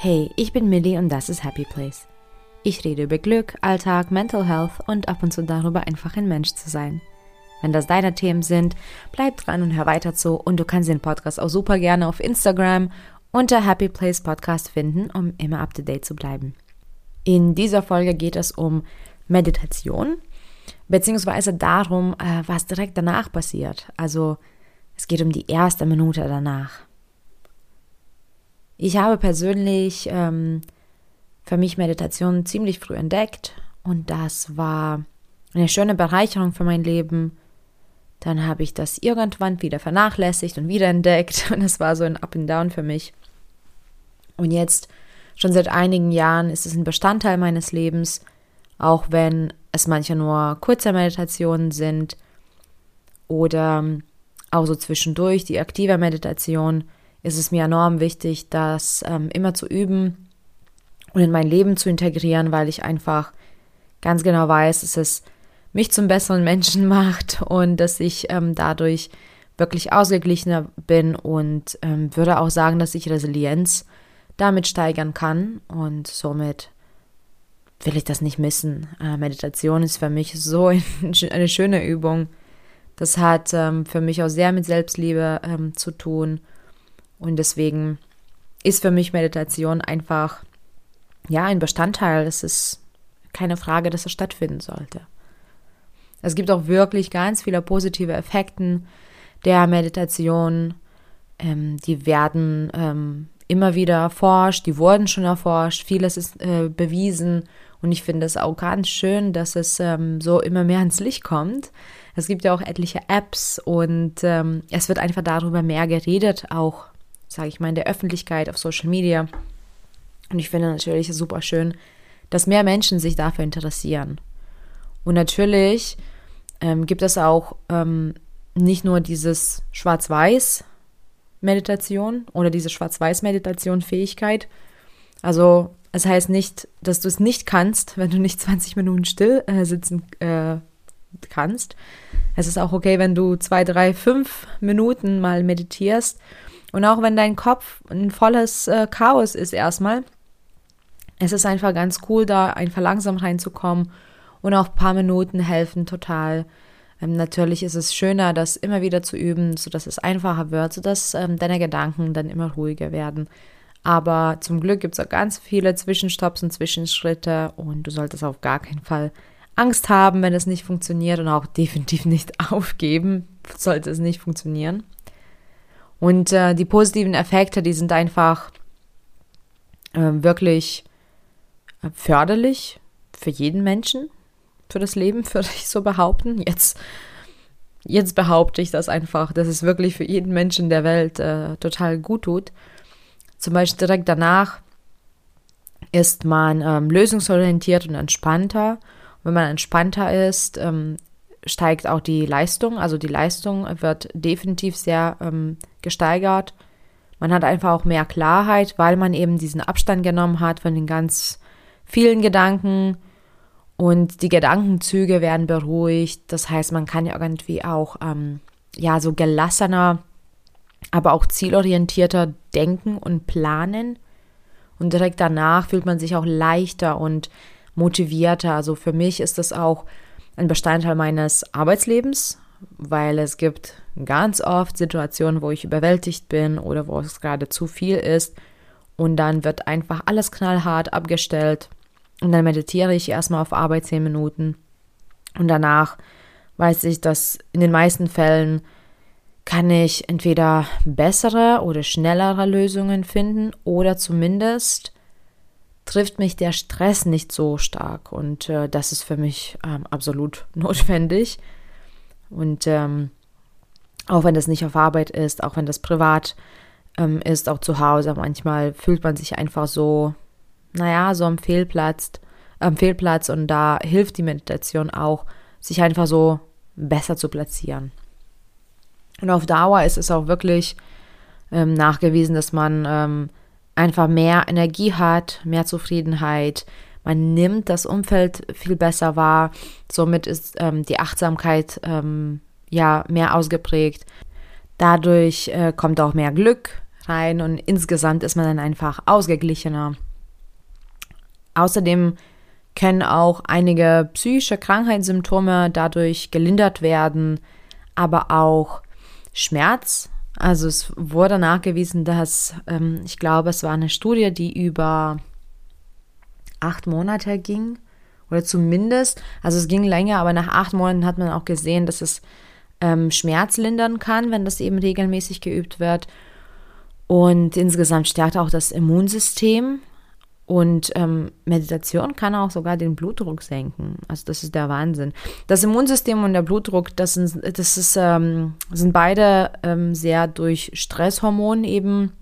Hey, ich bin Millie und das ist Happy Place. Ich rede über Glück, Alltag, Mental Health und ab und zu darüber, einfach ein Mensch zu sein. Wenn das deine Themen sind, bleib dran und hör weiter zu und du kannst den Podcast auch super gerne auf Instagram unter Happy Place Podcast finden, um immer up to date zu bleiben. In dieser Folge geht es um Meditation, beziehungsweise darum, äh, was direkt danach passiert. Also es geht um die erste Minute danach. Ich habe persönlich ähm, für mich Meditation ziemlich früh entdeckt und das war eine schöne Bereicherung für mein Leben. Dann habe ich das irgendwann wieder vernachlässigt und wieder entdeckt und es war so ein Up and Down für mich. Und jetzt, schon seit einigen Jahren, ist es ein Bestandteil meines Lebens, auch wenn es manche nur kurze Meditationen sind oder auch so zwischendurch die aktive Meditation ist es mir enorm wichtig, das ähm, immer zu üben und in mein Leben zu integrieren, weil ich einfach ganz genau weiß, dass es mich zum besseren Menschen macht und dass ich ähm, dadurch wirklich ausgeglichener bin und ähm, würde auch sagen, dass ich Resilienz damit steigern kann und somit will ich das nicht missen. Äh, Meditation ist für mich so ein, eine schöne Übung. Das hat ähm, für mich auch sehr mit Selbstliebe ähm, zu tun und deswegen ist für mich Meditation einfach, ja, ein Bestandteil. Es ist keine Frage, dass es stattfinden sollte. Es gibt auch wirklich ganz viele positive Effekte der Meditation. Ähm, die werden ähm, immer wieder erforscht, die wurden schon erforscht, vieles ist äh, bewiesen und ich finde es auch ganz schön, dass es ähm, so immer mehr ans Licht kommt. Es gibt ja auch etliche Apps und ähm, es wird einfach darüber mehr geredet, auch sage ich mal, in der Öffentlichkeit, auf Social Media. Und ich finde natürlich super schön, dass mehr Menschen sich dafür interessieren. Und natürlich ähm, gibt es auch ähm, nicht nur dieses Schwarz-Weiß-Meditation oder diese Schwarz-Weiß-Meditation-Fähigkeit. Also es heißt nicht, dass du es nicht kannst, wenn du nicht 20 Minuten still äh, sitzen äh, kannst. Es ist auch okay, wenn du zwei, drei, fünf Minuten mal meditierst und auch wenn dein Kopf ein volles äh, Chaos ist erstmal, es ist einfach ganz cool, da einfach langsam reinzukommen und auch ein paar Minuten helfen total. Ähm, natürlich ist es schöner, das immer wieder zu üben, sodass es einfacher wird, sodass ähm, deine Gedanken dann immer ruhiger werden. Aber zum Glück gibt es auch ganz viele Zwischenstopps und Zwischenschritte und du solltest auf gar keinen Fall Angst haben, wenn es nicht funktioniert und auch definitiv nicht aufgeben, sollte es nicht funktionieren. Und äh, die positiven Effekte, die sind einfach äh, wirklich förderlich für jeden Menschen, für das Leben, würde ich so behaupten. Jetzt, jetzt behaupte ich das einfach, dass es wirklich für jeden Menschen der Welt äh, total gut tut. Zum Beispiel direkt danach ist man ähm, lösungsorientiert und entspannter. wenn man entspannter ist, ähm, steigt auch die Leistung. Also die Leistung wird definitiv sehr ähm, gesteigert. Man hat einfach auch mehr Klarheit, weil man eben diesen Abstand genommen hat von den ganz vielen Gedanken und die Gedankenzüge werden beruhigt. Das heißt, man kann ja irgendwie auch ähm, ja so gelassener, aber auch zielorientierter denken und planen. Und direkt danach fühlt man sich auch leichter und motivierter. Also für mich ist das auch ein Bestandteil meines Arbeitslebens, weil es gibt ganz oft Situationen, wo ich überwältigt bin oder wo es gerade zu viel ist. Und dann wird einfach alles knallhart abgestellt. Und dann meditiere ich erstmal auf Arbeit zehn Minuten. Und danach weiß ich, dass in den meisten Fällen kann ich entweder bessere oder schnellere Lösungen finden oder zumindest trifft mich der Stress nicht so stark und äh, das ist für mich ähm, absolut notwendig. Und ähm, auch wenn das nicht auf Arbeit ist, auch wenn das privat ähm, ist, auch zu Hause, manchmal fühlt man sich einfach so, naja, so am Fehlplatz, am Fehlplatz und da hilft die Meditation auch, sich einfach so besser zu platzieren. Und auf Dauer ist es auch wirklich ähm, nachgewiesen, dass man ähm, einfach mehr Energie hat, mehr Zufriedenheit. Man nimmt das Umfeld viel besser wahr. Somit ist ähm, die Achtsamkeit ähm, ja mehr ausgeprägt. Dadurch äh, kommt auch mehr Glück rein und insgesamt ist man dann einfach ausgeglichener. Außerdem können auch einige psychische Krankheitssymptome dadurch gelindert werden, aber auch Schmerz. Also es wurde nachgewiesen, dass ähm, ich glaube, es war eine Studie, die über acht Monate ging oder zumindest, also es ging länger, aber nach acht Monaten hat man auch gesehen, dass es ähm, Schmerz lindern kann, wenn das eben regelmäßig geübt wird. Und insgesamt stärkt auch das Immunsystem. Und ähm, Meditation kann auch sogar den Blutdruck senken. Also das ist der Wahnsinn. Das Immunsystem und der Blutdruck, das sind, das ist, ähm, sind beide ähm, sehr durch Stresshormone eben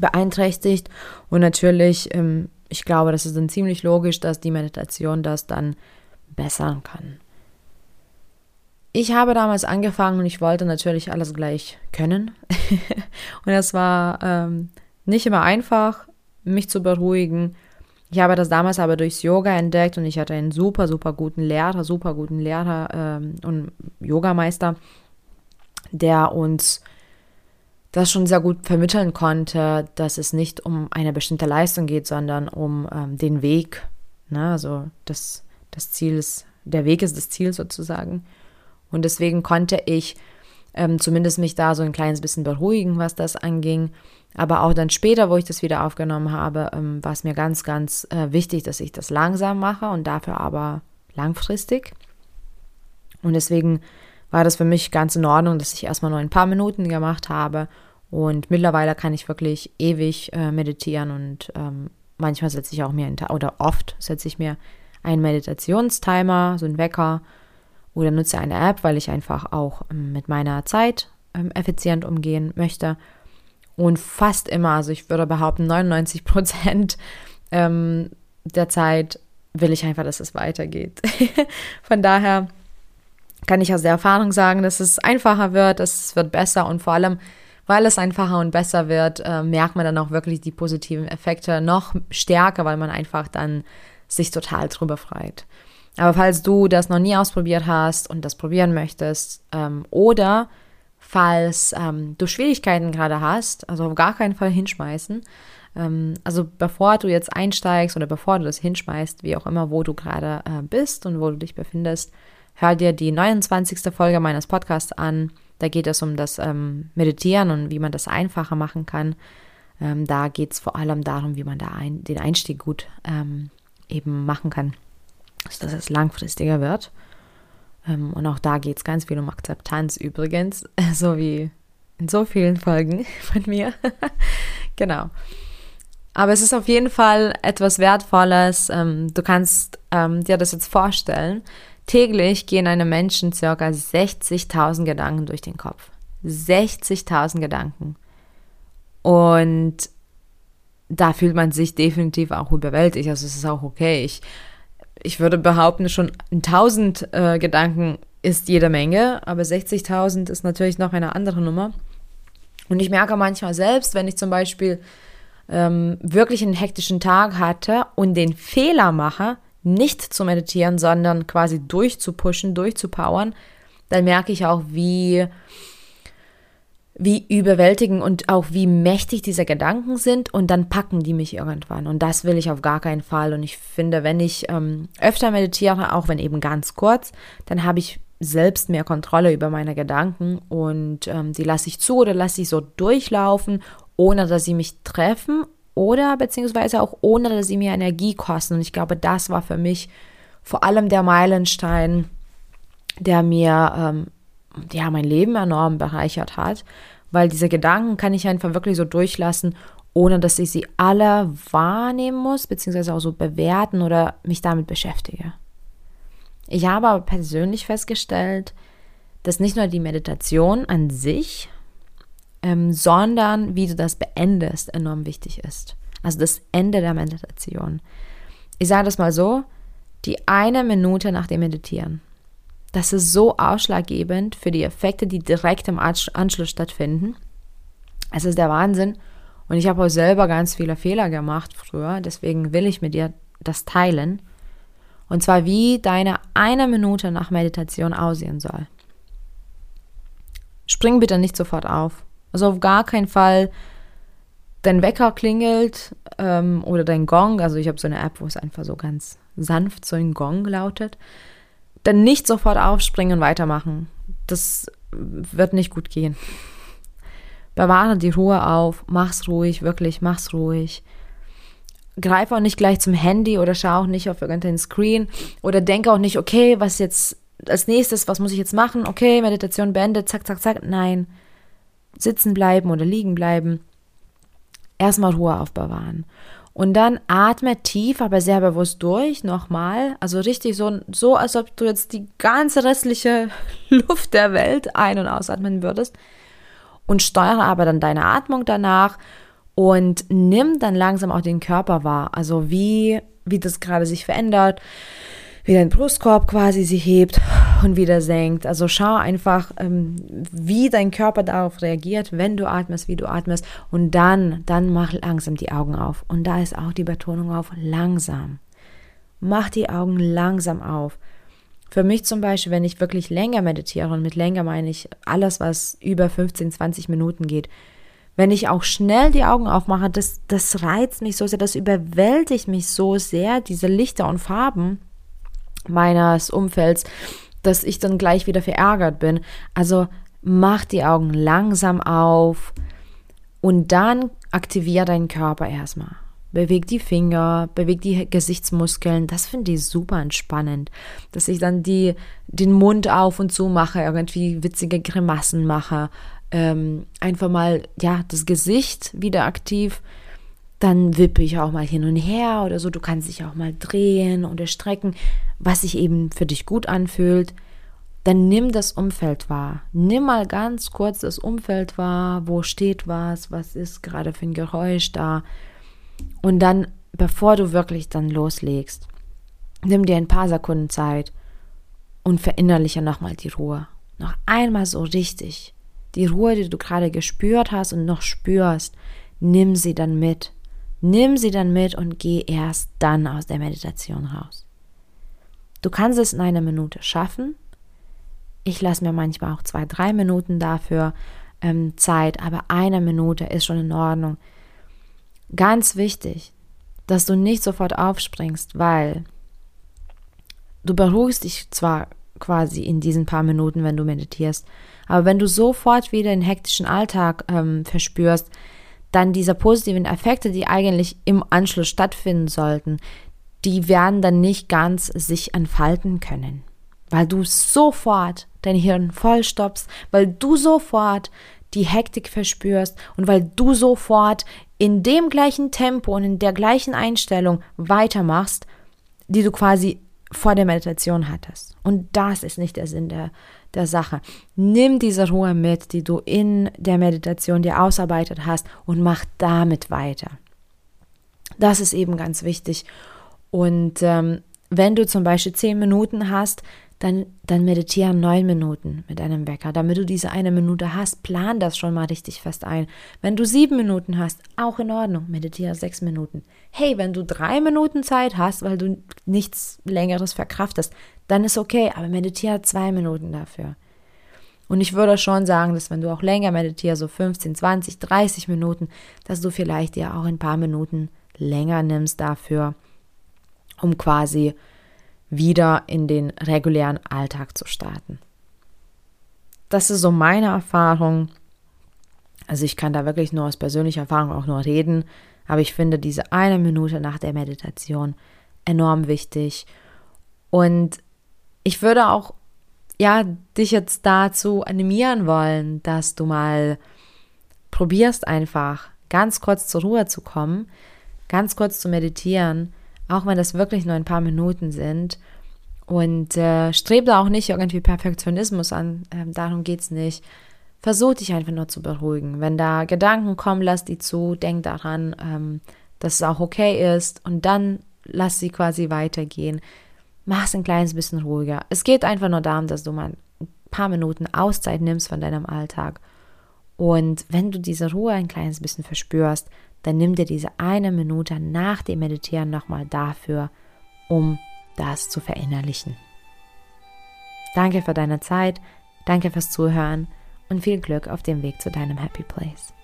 beeinträchtigt. Und natürlich, ähm, ich glaube, das ist dann ziemlich logisch, dass die Meditation das dann bessern kann. Ich habe damals angefangen und ich wollte natürlich alles gleich können. und es war ähm, nicht immer einfach mich zu beruhigen. Ich habe das damals aber durchs Yoga entdeckt und ich hatte einen super, super guten Lehrer, super guten Lehrer ähm, und Yogameister, der uns das schon sehr gut vermitteln konnte, dass es nicht um eine bestimmte Leistung geht, sondern um ähm, den Weg. Ne? Also das, das Ziel ist, der Weg ist das Ziel sozusagen. Und deswegen konnte ich ähm, zumindest mich da so ein kleines bisschen beruhigen, was das anging. Aber auch dann später, wo ich das wieder aufgenommen habe, ähm, war es mir ganz, ganz äh, wichtig, dass ich das langsam mache und dafür aber langfristig. Und deswegen war das für mich ganz in Ordnung, dass ich erstmal nur ein paar Minuten gemacht habe. Und mittlerweile kann ich wirklich ewig äh, meditieren und ähm, manchmal setze ich auch mir, oder oft setze ich mir einen Meditationstimer, so einen Wecker oder nutze eine App, weil ich einfach auch ähm, mit meiner Zeit ähm, effizient umgehen möchte. Und fast immer, also ich würde behaupten, 99 Prozent ähm, der Zeit will ich einfach, dass es weitergeht. Von daher kann ich aus der Erfahrung sagen, dass es einfacher wird, es wird besser und vor allem, weil es einfacher und besser wird, äh, merkt man dann auch wirklich die positiven Effekte noch stärker, weil man einfach dann sich total drüber freut. Aber falls du das noch nie ausprobiert hast und das probieren möchtest ähm, oder falls ähm, du Schwierigkeiten gerade hast, also auf gar keinen Fall hinschmeißen. Ähm, also bevor du jetzt einsteigst oder bevor du das hinschmeißt, wie auch immer, wo du gerade äh, bist und wo du dich befindest, hör dir die 29. Folge meines Podcasts an. Da geht es um das ähm, Meditieren und wie man das einfacher machen kann. Ähm, da geht es vor allem darum, wie man da ein, den Einstieg gut ähm, eben machen kann dass es langfristiger wird. Ähm, und auch da geht es ganz viel um Akzeptanz übrigens, so wie in so vielen Folgen von mir. genau. Aber es ist auf jeden Fall etwas Wertvolles. Ähm, du kannst ähm, dir das jetzt vorstellen. Täglich gehen einem Menschen circa 60.000 Gedanken durch den Kopf. 60.000 Gedanken. Und da fühlt man sich definitiv auch überwältigt. Also es ist auch okay. Ich ich würde behaupten, schon 1000 äh, Gedanken ist jede Menge, aber 60.000 ist natürlich noch eine andere Nummer. Und ich merke manchmal selbst, wenn ich zum Beispiel ähm, wirklich einen hektischen Tag hatte und den Fehler mache, nicht zu meditieren, sondern quasi durchzupushen, durchzupowern, dann merke ich auch, wie wie überwältigend und auch wie mächtig diese Gedanken sind und dann packen die mich irgendwann. Und das will ich auf gar keinen Fall. Und ich finde, wenn ich ähm, öfter meditiere, auch wenn eben ganz kurz, dann habe ich selbst mehr Kontrolle über meine Gedanken und ähm, die lasse ich zu oder lasse ich so durchlaufen, ohne dass sie mich treffen oder beziehungsweise auch ohne dass sie mir Energie kosten. Und ich glaube, das war für mich vor allem der Meilenstein, der mir ähm, ja, mein Leben enorm bereichert hat, weil diese Gedanken kann ich einfach wirklich so durchlassen, ohne dass ich sie alle wahrnehmen muss, beziehungsweise auch so bewerten oder mich damit beschäftige. Ich habe aber persönlich festgestellt, dass nicht nur die Meditation an sich, ähm, sondern wie du das beendest, enorm wichtig ist. Also das Ende der Meditation. Ich sage das mal so, die eine Minute nach dem Meditieren das ist so ausschlaggebend für die Effekte, die direkt im Anschluss stattfinden. Es ist der Wahnsinn. Und ich habe auch selber ganz viele Fehler gemacht früher. Deswegen will ich mit dir das teilen. Und zwar, wie deine eine Minute nach Meditation aussehen soll. Spring bitte nicht sofort auf. Also auf gar keinen Fall dein Wecker klingelt ähm, oder dein Gong, also ich habe so eine App, wo es einfach so ganz sanft so ein Gong lautet, dann nicht sofort aufspringen und weitermachen. Das wird nicht gut gehen. Bewahre die Ruhe auf, mach's ruhig, wirklich, mach's ruhig. Greif auch nicht gleich zum Handy oder schau auch nicht auf irgendeinen Screen oder denke auch nicht, okay, was jetzt als nächstes, was muss ich jetzt machen? Okay, Meditation beendet, zack, zack, zack. Nein. Sitzen bleiben oder liegen bleiben. Erstmal Ruhe aufbewahren. Und dann atme tief, aber sehr bewusst durch, nochmal. Also richtig so, so, als ob du jetzt die ganze restliche Luft der Welt ein- und ausatmen würdest. Und steuere aber dann deine Atmung danach und nimm dann langsam auch den Körper wahr. Also wie, wie das gerade sich verändert wie dein Brustkorb quasi sich hebt und wieder senkt. Also schau einfach, ähm, wie dein Körper darauf reagiert, wenn du atmest, wie du atmest. Und dann, dann mach langsam die Augen auf. Und da ist auch die Betonung auf langsam. Mach die Augen langsam auf. Für mich zum Beispiel, wenn ich wirklich länger meditiere, und mit länger meine ich alles, was über 15, 20 Minuten geht, wenn ich auch schnell die Augen aufmache, das, das reizt mich so sehr, das überwältigt mich so sehr, diese Lichter und Farben meines Umfelds, dass ich dann gleich wieder verärgert bin. Also mach die Augen langsam auf und dann aktivier deinen Körper erstmal. Beweg die Finger, beweg die Gesichtsmuskeln. Das finde ich super entspannend. Dass ich dann die, den Mund auf und zu mache, irgendwie witzige Grimassen mache. Ähm, einfach mal, ja, das Gesicht wieder aktiv dann wippe ich auch mal hin und her oder so. Du kannst dich auch mal drehen oder strecken, was sich eben für dich gut anfühlt. Dann nimm das Umfeld wahr. Nimm mal ganz kurz das Umfeld wahr. Wo steht was? Was ist gerade für ein Geräusch da? Und dann, bevor du wirklich dann loslegst, nimm dir ein paar Sekunden Zeit und verinnerliche nochmal die Ruhe. Noch einmal so richtig. Die Ruhe, die du gerade gespürt hast und noch spürst, nimm sie dann mit Nimm sie dann mit und geh erst dann aus der Meditation raus. Du kannst es in einer Minute schaffen. Ich lasse mir manchmal auch zwei, drei Minuten dafür ähm, Zeit, aber eine Minute ist schon in Ordnung. Ganz wichtig, dass du nicht sofort aufspringst, weil du beruhigst dich zwar quasi in diesen paar Minuten, wenn du meditierst, aber wenn du sofort wieder den hektischen Alltag ähm, verspürst, dann diese positiven Effekte, die eigentlich im Anschluss stattfinden sollten, die werden dann nicht ganz sich entfalten können, weil du sofort dein Hirn vollstoppst, weil du sofort die Hektik verspürst und weil du sofort in dem gleichen Tempo und in der gleichen Einstellung weitermachst, die du quasi vor der Meditation hattest. Und das ist nicht der Sinn der, der Sache. Nimm diese Ruhe mit, die du in der Meditation dir ausarbeitet hast und mach damit weiter. Das ist eben ganz wichtig. Und ähm, wenn du zum Beispiel zehn Minuten hast, dann, dann meditiere neun Minuten mit einem Wecker. Damit du diese eine Minute hast, plan das schon mal richtig fest ein. Wenn du sieben Minuten hast, auch in Ordnung, meditiere sechs Minuten. Hey, wenn du drei Minuten Zeit hast, weil du nichts Längeres verkraftest, dann ist okay, aber meditiere zwei Minuten dafür. Und ich würde schon sagen, dass wenn du auch länger meditierst, so 15, 20, 30 Minuten, dass du vielleicht dir auch ein paar Minuten länger nimmst dafür, um quasi wieder in den regulären Alltag zu starten. Das ist so meine Erfahrung. Also ich kann da wirklich nur aus persönlicher Erfahrung auch nur reden, aber ich finde diese eine Minute nach der Meditation enorm wichtig. Und ich würde auch ja dich jetzt dazu animieren wollen, dass du mal probierst einfach ganz kurz zur Ruhe zu kommen, ganz kurz zu meditieren auch wenn das wirklich nur ein paar Minuten sind. Und äh, streb da auch nicht irgendwie Perfektionismus an, ähm, darum geht es nicht. Versuch dich einfach nur zu beruhigen. Wenn da Gedanken kommen, lass die zu, denk daran, ähm, dass es auch okay ist und dann lass sie quasi weitergehen. Mach es ein kleines bisschen ruhiger. Es geht einfach nur darum, dass du mal ein paar Minuten Auszeit nimmst von deinem Alltag. Und wenn du diese Ruhe ein kleines bisschen verspürst, dann nimm dir diese eine Minute nach dem Meditieren nochmal dafür, um das zu verinnerlichen. Danke für deine Zeit, danke fürs Zuhören und viel Glück auf dem Weg zu deinem Happy Place.